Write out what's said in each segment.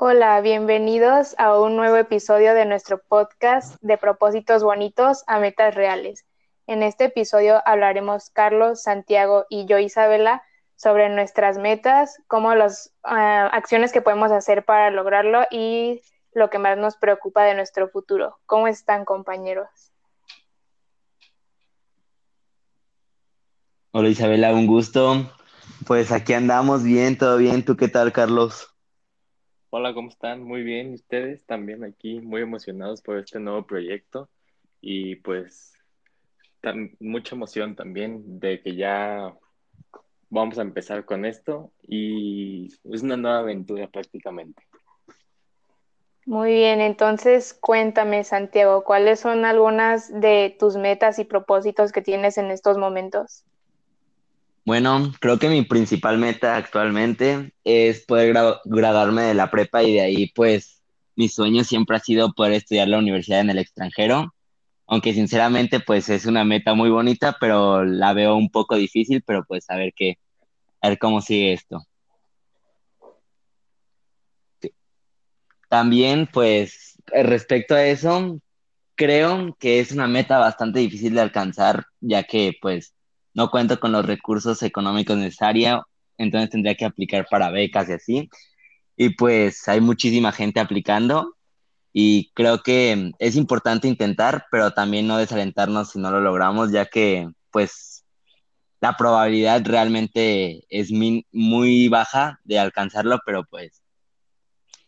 Hola, bienvenidos a un nuevo episodio de nuestro podcast de propósitos bonitos a metas reales. En este episodio hablaremos Carlos, Santiago y yo, Isabela, sobre nuestras metas, cómo las ah, acciones que podemos hacer para lograrlo y lo que más nos preocupa de nuestro futuro. ¿Cómo están, compañeros? Hola Isabela, un gusto. Pues aquí andamos bien, todo bien. ¿Tú qué tal, Carlos? Hola, ¿cómo están? Muy bien. ¿Y ustedes también aquí muy emocionados por este nuevo proyecto? Y pues mucha emoción también de que ya vamos a empezar con esto y es una nueva aventura prácticamente. Muy bien, entonces cuéntame, Santiago, ¿cuáles son algunas de tus metas y propósitos que tienes en estos momentos? Bueno, creo que mi principal meta actualmente es poder graduarme de la prepa y de ahí pues mi sueño siempre ha sido poder estudiar la universidad en el extranjero, aunque sinceramente pues es una meta muy bonita, pero la veo un poco difícil, pero pues a ver qué, a ver cómo sigue esto. También, pues, respecto a eso, creo que es una meta bastante difícil de alcanzar, ya que, pues, no cuento con los recursos económicos necesarios, entonces tendría que aplicar para becas y así. Y pues hay muchísima gente aplicando y creo que es importante intentar, pero también no desalentarnos si no lo logramos, ya que pues la probabilidad realmente es muy baja de alcanzarlo, pero pues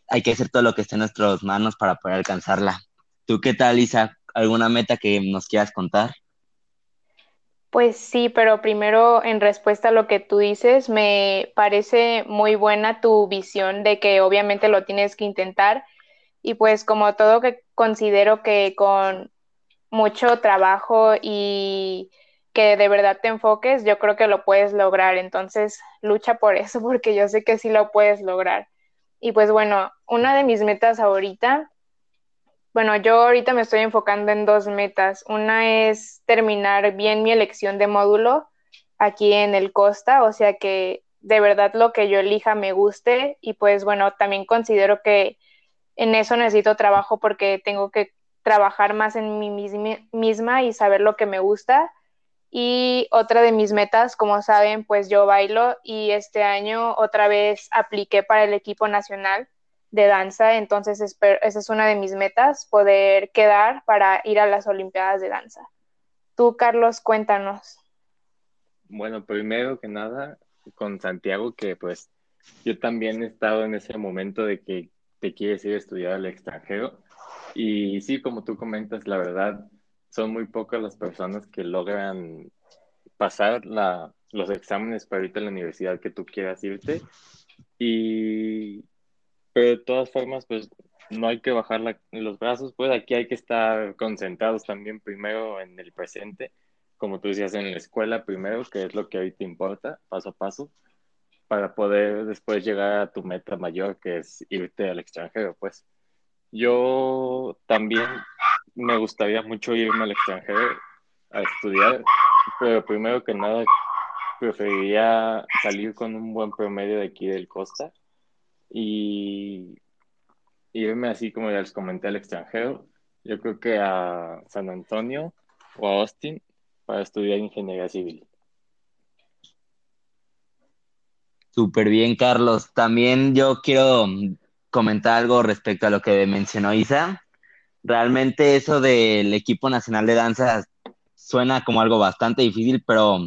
hay que hacer todo lo que esté en nuestras manos para poder alcanzarla. ¿Tú qué tal, Isa? ¿Alguna meta que nos quieras contar? Pues sí, pero primero en respuesta a lo que tú dices, me parece muy buena tu visión de que obviamente lo tienes que intentar y pues como todo que considero que con mucho trabajo y que de verdad te enfoques, yo creo que lo puedes lograr. Entonces, lucha por eso porque yo sé que sí lo puedes lograr. Y pues bueno, una de mis metas ahorita, bueno, yo ahorita me estoy enfocando en dos metas. Una es terminar bien mi elección de módulo aquí en el Costa, o sea que de verdad lo que yo elija me guste y pues bueno, también considero que en eso necesito trabajo porque tengo que trabajar más en mí misma y saber lo que me gusta y otra de mis metas, como saben, pues yo bailo y este año otra vez apliqué para el equipo nacional de danza, entonces esa es una de mis metas, poder quedar para ir a las Olimpiadas de Danza. Tú, Carlos, cuéntanos. Bueno, primero que nada, con Santiago, que pues yo también he estado en ese momento de que te quieres ir a estudiar al extranjero. Y sí, como tú comentas, la verdad, son muy pocas las personas que logran pasar la, los exámenes para irte a la universidad que tú quieras irte. Y, pero de todas formas, pues no hay que bajar los brazos, pues aquí hay que estar concentrados también primero en el presente, como tú decías, en la escuela primero, que es lo que hoy te importa, paso a paso, para poder después llegar a tu meta mayor, que es irte al extranjero, pues. Yo también me gustaría mucho irme al extranjero a estudiar, pero primero que nada preferiría salir con un buen promedio de aquí del Costa y irme así como ya les comenté al extranjero. Yo creo que a San Antonio o a Austin para estudiar ingeniería civil. Súper bien, Carlos. También yo quiero comentar algo respecto a lo que mencionó Isa. Realmente eso del equipo nacional de danza suena como algo bastante difícil, pero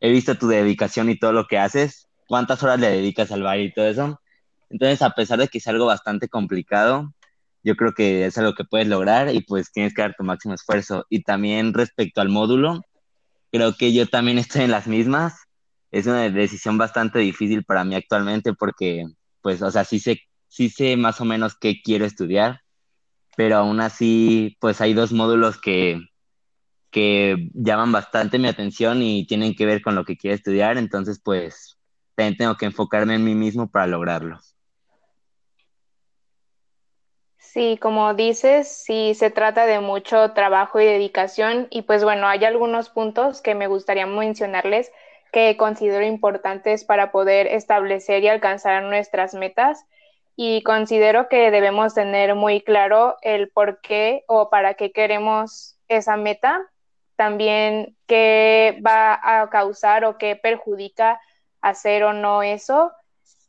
he visto tu dedicación y todo lo que haces, cuántas horas le dedicas al baile y todo eso. Entonces, a pesar de que es algo bastante complicado, yo creo que es algo que puedes lograr y pues tienes que dar tu máximo esfuerzo. Y también respecto al módulo, creo que yo también estoy en las mismas. Es una decisión bastante difícil para mí actualmente porque, pues, o sea, sí sé sí sé más o menos qué quiero estudiar, pero aún así, pues hay dos módulos que, que llaman bastante mi atención y tienen que ver con lo que quiero estudiar, entonces pues también tengo que enfocarme en mí mismo para lograrlo. Sí, como dices, sí se trata de mucho trabajo y dedicación y pues bueno, hay algunos puntos que me gustaría mencionarles que considero importantes para poder establecer y alcanzar nuestras metas y considero que debemos tener muy claro el por qué o para qué queremos esa meta, también qué va a causar o qué perjudica hacer o no eso.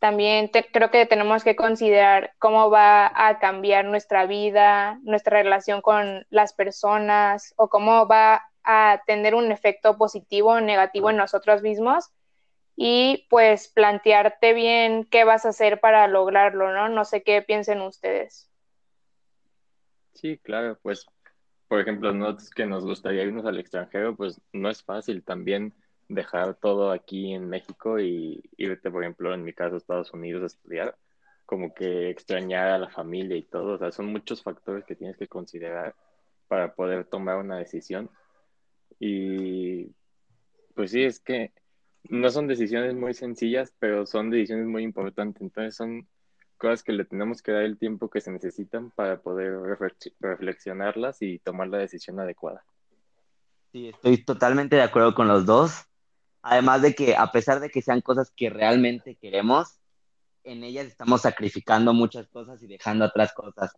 También creo que tenemos que considerar cómo va a cambiar nuestra vida, nuestra relación con las personas o cómo va a tener un efecto positivo o negativo en nosotros mismos y pues plantearte bien qué vas a hacer para lograrlo, ¿no? No sé qué piensen ustedes. Sí, claro, pues por ejemplo, nosotros que nos gustaría irnos al extranjero, pues no es fácil también dejar todo aquí en México y irte, por ejemplo, en mi caso, a Estados Unidos a estudiar, como que extrañar a la familia y todo, o sea, son muchos factores que tienes que considerar para poder tomar una decisión. Y pues sí, es que no son decisiones muy sencillas, pero son decisiones muy importantes. Entonces son cosas que le tenemos que dar el tiempo que se necesitan para poder reflexionarlas y tomar la decisión adecuada. Sí, estoy totalmente de acuerdo con los dos. Además de que a pesar de que sean cosas que realmente queremos, en ellas estamos sacrificando muchas cosas y dejando atrás cosas.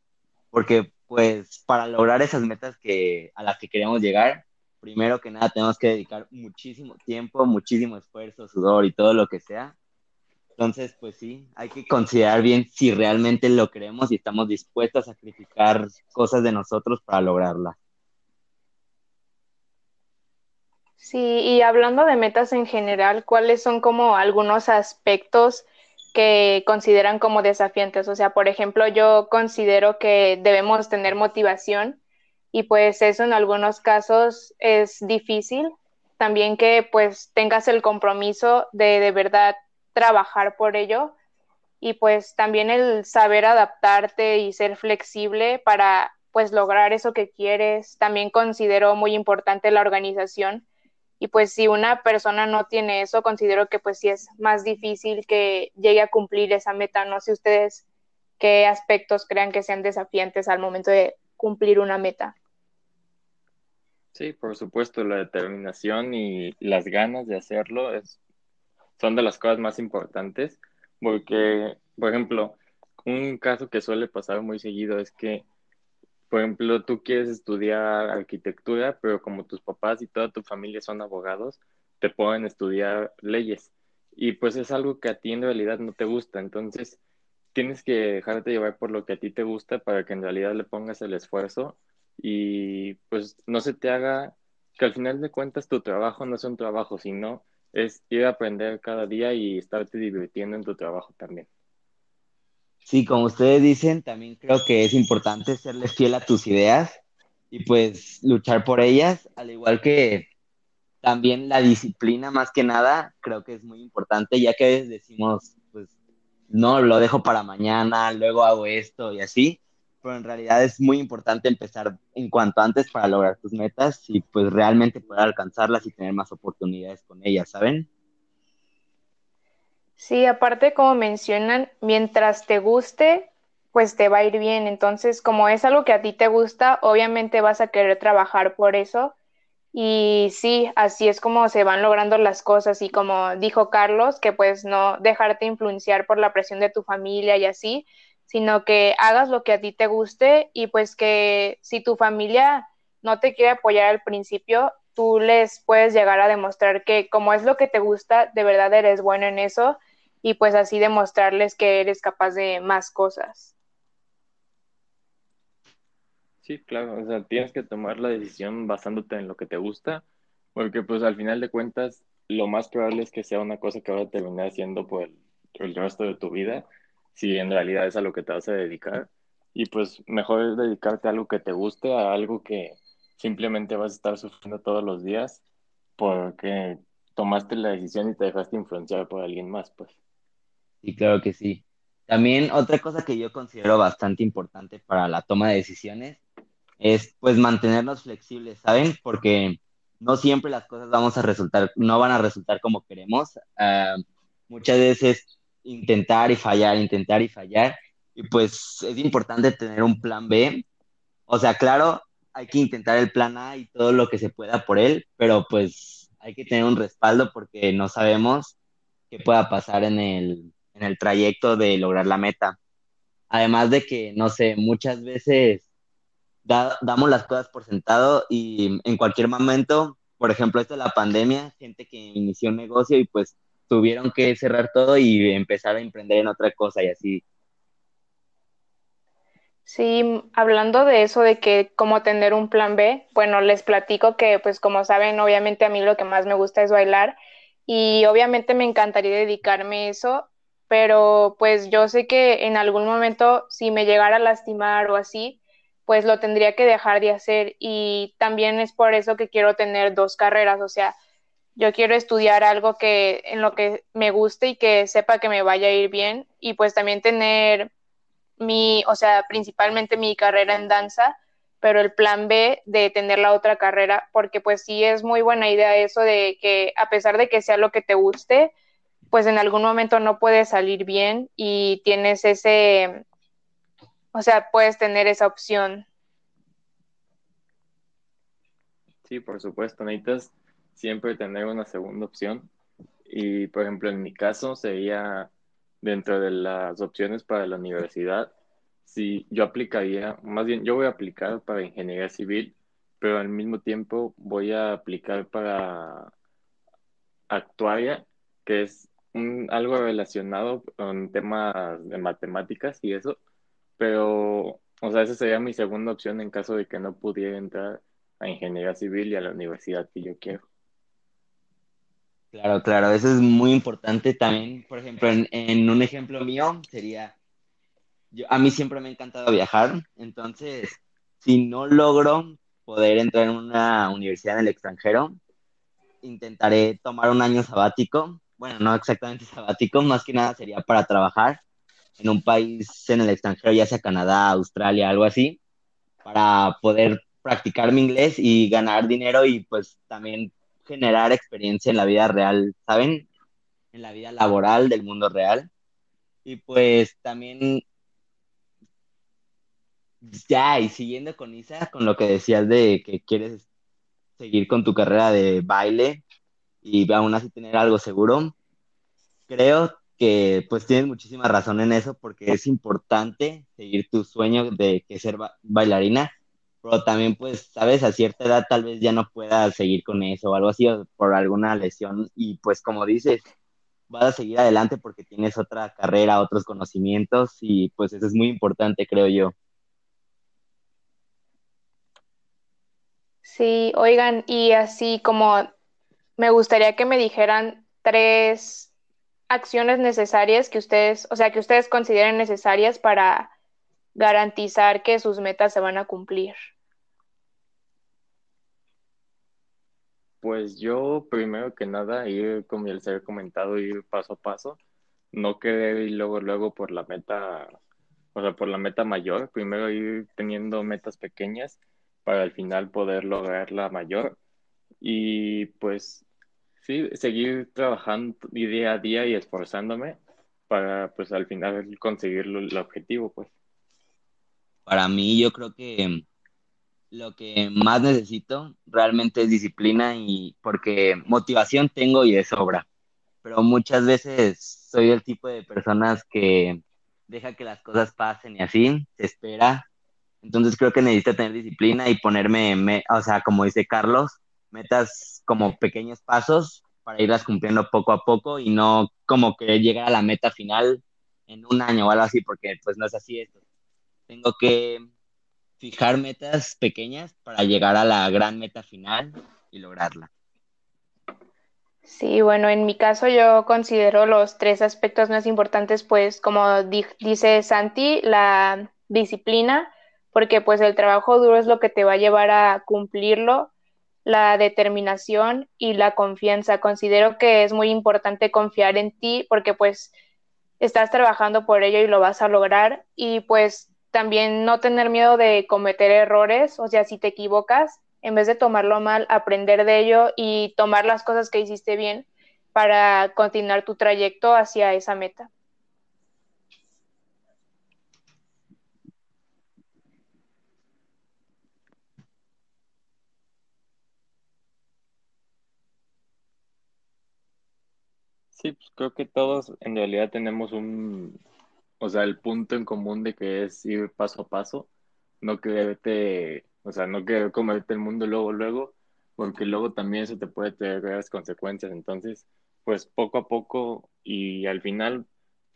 Porque pues para lograr esas metas que, a las que queremos llegar, primero que nada tenemos que dedicar muchísimo tiempo, muchísimo esfuerzo, sudor y todo lo que sea. Entonces, pues sí, hay que considerar bien si realmente lo queremos y estamos dispuestos a sacrificar cosas de nosotros para lograrla. Sí, y hablando de metas en general, ¿cuáles son como algunos aspectos que consideran como desafiantes? O sea, por ejemplo, yo considero que debemos tener motivación y pues eso en algunos casos es difícil. También que pues tengas el compromiso de de verdad trabajar por ello y pues también el saber adaptarte y ser flexible para pues lograr eso que quieres. También considero muy importante la organización y pues si una persona no tiene eso, considero que pues sí es más difícil que llegue a cumplir esa meta. No sé ustedes qué aspectos crean que sean desafiantes al momento de cumplir una meta. Sí, por supuesto, la determinación y las ganas de hacerlo es, son de las cosas más importantes, porque, por ejemplo, un caso que suele pasar muy seguido es que, por ejemplo, tú quieres estudiar arquitectura, pero como tus papás y toda tu familia son abogados, te pueden estudiar leyes. Y pues es algo que a ti en realidad no te gusta. Entonces, tienes que dejarte llevar por lo que a ti te gusta para que en realidad le pongas el esfuerzo y pues no se te haga que al final de cuentas tu trabajo no es un trabajo, sino es ir a aprender cada día y estarte divirtiendo en tu trabajo también. Sí, como ustedes dicen, también creo que es importante serle fiel a tus ideas y pues luchar por ellas, al igual que también la disciplina más que nada, creo que es muy importante, ya que decimos, pues, no, lo dejo para mañana, luego hago esto y así, pero en realidad es muy importante empezar en cuanto antes para lograr tus metas y pues realmente poder alcanzarlas y tener más oportunidades con ellas, ¿saben? Sí, aparte como mencionan, mientras te guste, pues te va a ir bien. Entonces, como es algo que a ti te gusta, obviamente vas a querer trabajar por eso. Y sí, así es como se van logrando las cosas. Y como dijo Carlos, que pues no dejarte influenciar por la presión de tu familia y así, sino que hagas lo que a ti te guste y pues que si tu familia no te quiere apoyar al principio, tú les puedes llegar a demostrar que como es lo que te gusta, de verdad eres bueno en eso y pues así demostrarles que eres capaz de más cosas. Sí, claro, o sea, tienes que tomar la decisión basándote en lo que te gusta, porque pues al final de cuentas lo más probable es que sea una cosa que va a terminar siendo por el resto de tu vida si en realidad es a lo que te vas a dedicar. Y pues mejor es dedicarte a algo que te guste, a algo que simplemente vas a estar sufriendo todos los días porque tomaste la decisión y te dejaste influenciar por alguien más, pues. Sí, claro que sí. También otra cosa que yo considero bastante importante para la toma de decisiones es pues mantenernos flexibles, ¿saben? Porque no siempre las cosas vamos a resultar, no van a resultar como queremos. Ah, muchas veces intentar y fallar, intentar y fallar. Y pues es importante tener un plan B. O sea, claro, hay que intentar el plan A y todo lo que se pueda por él, pero pues hay que tener un respaldo porque no sabemos qué pueda pasar en el, en el trayecto de lograr la meta. Además de que, no sé, muchas veces damos las cosas por sentado y en cualquier momento, por ejemplo, esto de la pandemia, gente que inició un negocio y pues tuvieron que cerrar todo y empezar a emprender en otra cosa y así. Sí, hablando de eso, de que cómo tener un plan B, bueno, les platico que pues como saben, obviamente a mí lo que más me gusta es bailar y obviamente me encantaría dedicarme a eso, pero pues yo sé que en algún momento si me llegara a lastimar o así, pues lo tendría que dejar de hacer y también es por eso que quiero tener dos carreras, o sea, yo quiero estudiar algo que en lo que me guste y que sepa que me vaya a ir bien y pues también tener mi, o sea, principalmente mi carrera en danza, pero el plan B de tener la otra carrera, porque pues sí es muy buena idea eso de que a pesar de que sea lo que te guste, pues en algún momento no puede salir bien y tienes ese, o sea, puedes tener esa opción. Sí, por supuesto, necesitas siempre tener una segunda opción. Y, por ejemplo, en mi caso sería dentro de las opciones para la universidad, si yo aplicaría, más bien yo voy a aplicar para ingeniería civil, pero al mismo tiempo voy a aplicar para actuaria, que es un, algo relacionado con temas de matemáticas y eso, pero, o sea, esa sería mi segunda opción en caso de que no pudiera entrar a ingeniería civil y a la universidad que yo quiero. Claro, claro, eso es muy importante también. Por ejemplo, en, un ejemplo mío sería, yo, a mí siempre me ha encantado viajar, entonces, si no logro poder entrar en una universidad en el extranjero, intentaré tomar un año sabático bueno, no exactamente sabático, más que nada sería para trabajar en un país en el extranjero, ya sea Canadá, Australia, algo así, para poder practicar mi inglés y ganar dinero y pues también generar experiencia en la vida real, ¿saben? En la vida laboral del mundo real. Y pues también, ya, y siguiendo con Isa, con lo que decías de que quieres seguir con tu carrera de baile, y aún así tener algo seguro. Creo que pues tienes muchísima razón en eso porque es importante seguir tu sueño de que ser bailarina, pero también pues, sabes, a cierta edad tal vez ya no puedas seguir con eso o algo así por alguna lesión y pues como dices, vas a seguir adelante porque tienes otra carrera, otros conocimientos y pues eso es muy importante, creo yo. Sí, oigan, y así como me gustaría que me dijeran tres acciones necesarias que ustedes, o sea, que ustedes consideren necesarias para garantizar que sus metas se van a cumplir. Pues yo, primero que nada, ir, como ya les había comentado, ir paso a paso, no querer ir luego, luego por la meta, o sea, por la meta mayor, primero ir teniendo metas pequeñas para al final poder lograr la mayor y pues sí, seguir trabajando día a día y esforzándome para pues al final conseguir el objetivo, pues. Para mí yo creo que lo que más necesito realmente es disciplina y porque motivación tengo y de sobra, pero muchas veces soy el tipo de personas que deja que las cosas pasen y así, se espera. Entonces creo que necesito tener disciplina y ponerme, o sea, como dice Carlos, metas como pequeños pasos para irlas cumpliendo poco a poco y no como que llegar a la meta final en un año o algo así, porque pues no es así esto. Tengo que fijar metas pequeñas para llegar a la gran meta final y lograrla. Sí, bueno, en mi caso yo considero los tres aspectos más importantes, pues como dice Santi, la disciplina, porque pues el trabajo duro es lo que te va a llevar a cumplirlo la determinación y la confianza. Considero que es muy importante confiar en ti porque pues estás trabajando por ello y lo vas a lograr y pues también no tener miedo de cometer errores, o sea, si te equivocas, en vez de tomarlo mal, aprender de ello y tomar las cosas que hiciste bien para continuar tu trayecto hacia esa meta. Sí, pues creo que todos en realidad tenemos un, o sea, el punto en común de que es ir paso a paso, no quererte, o sea, no querer comerte el mundo luego, luego, porque luego también eso te puede tener graves consecuencias. Entonces, pues poco a poco y al final,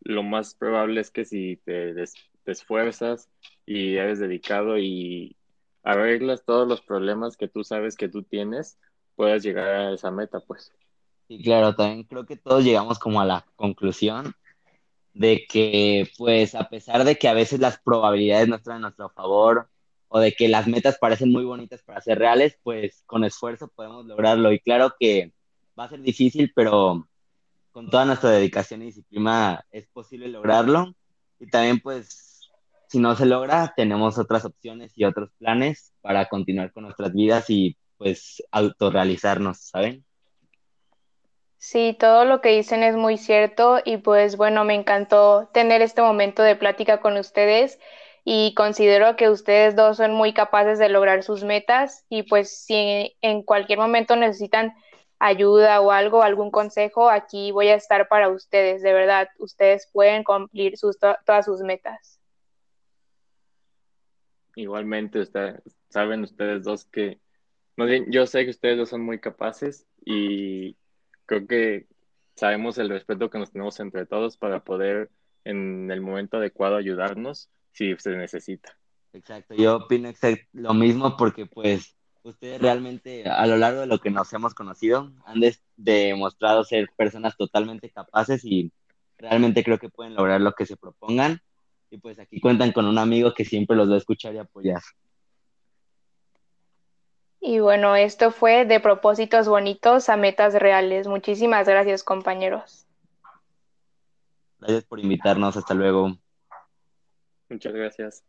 lo más probable es que si te, te esfuerzas y eres dedicado y arreglas todos los problemas que tú sabes que tú tienes, puedas llegar a esa meta, pues. Sí, claro, también creo que todos llegamos como a la conclusión de que, pues, a pesar de que a veces las probabilidades no están a nuestro favor o de que las metas parecen muy bonitas para ser reales, pues con esfuerzo podemos lograrlo. Y claro que va a ser difícil, pero con toda nuestra dedicación y disciplina es posible lograrlo. Y también, pues, si no se logra, tenemos otras opciones y otros planes para continuar con nuestras vidas y, pues, autorrealizarnos, ¿saben? Sí, todo lo que dicen es muy cierto y pues bueno, me encantó tener este momento de plática con ustedes y considero que ustedes dos son muy capaces de lograr sus metas y pues si en cualquier momento necesitan ayuda o algo, algún consejo, aquí voy a estar para ustedes, de verdad, ustedes pueden cumplir sus, todas sus metas. Igualmente, usted, saben ustedes dos que, yo sé que ustedes dos son muy capaces y creo que sabemos el respeto que nos tenemos entre todos para poder en el momento adecuado ayudarnos si se necesita. Exacto, yo opino lo mismo porque pues ustedes realmente a lo largo de lo que nos hemos conocido han demostrado ser personas totalmente capaces y realmente creo que pueden lograr lo que se propongan y pues aquí cuentan con un amigo que siempre los va a escuchar y apoyar. Y bueno, esto fue de propósitos bonitos a metas reales. Muchísimas gracias, compañeros. Gracias por invitarnos. Hasta luego. Muchas gracias.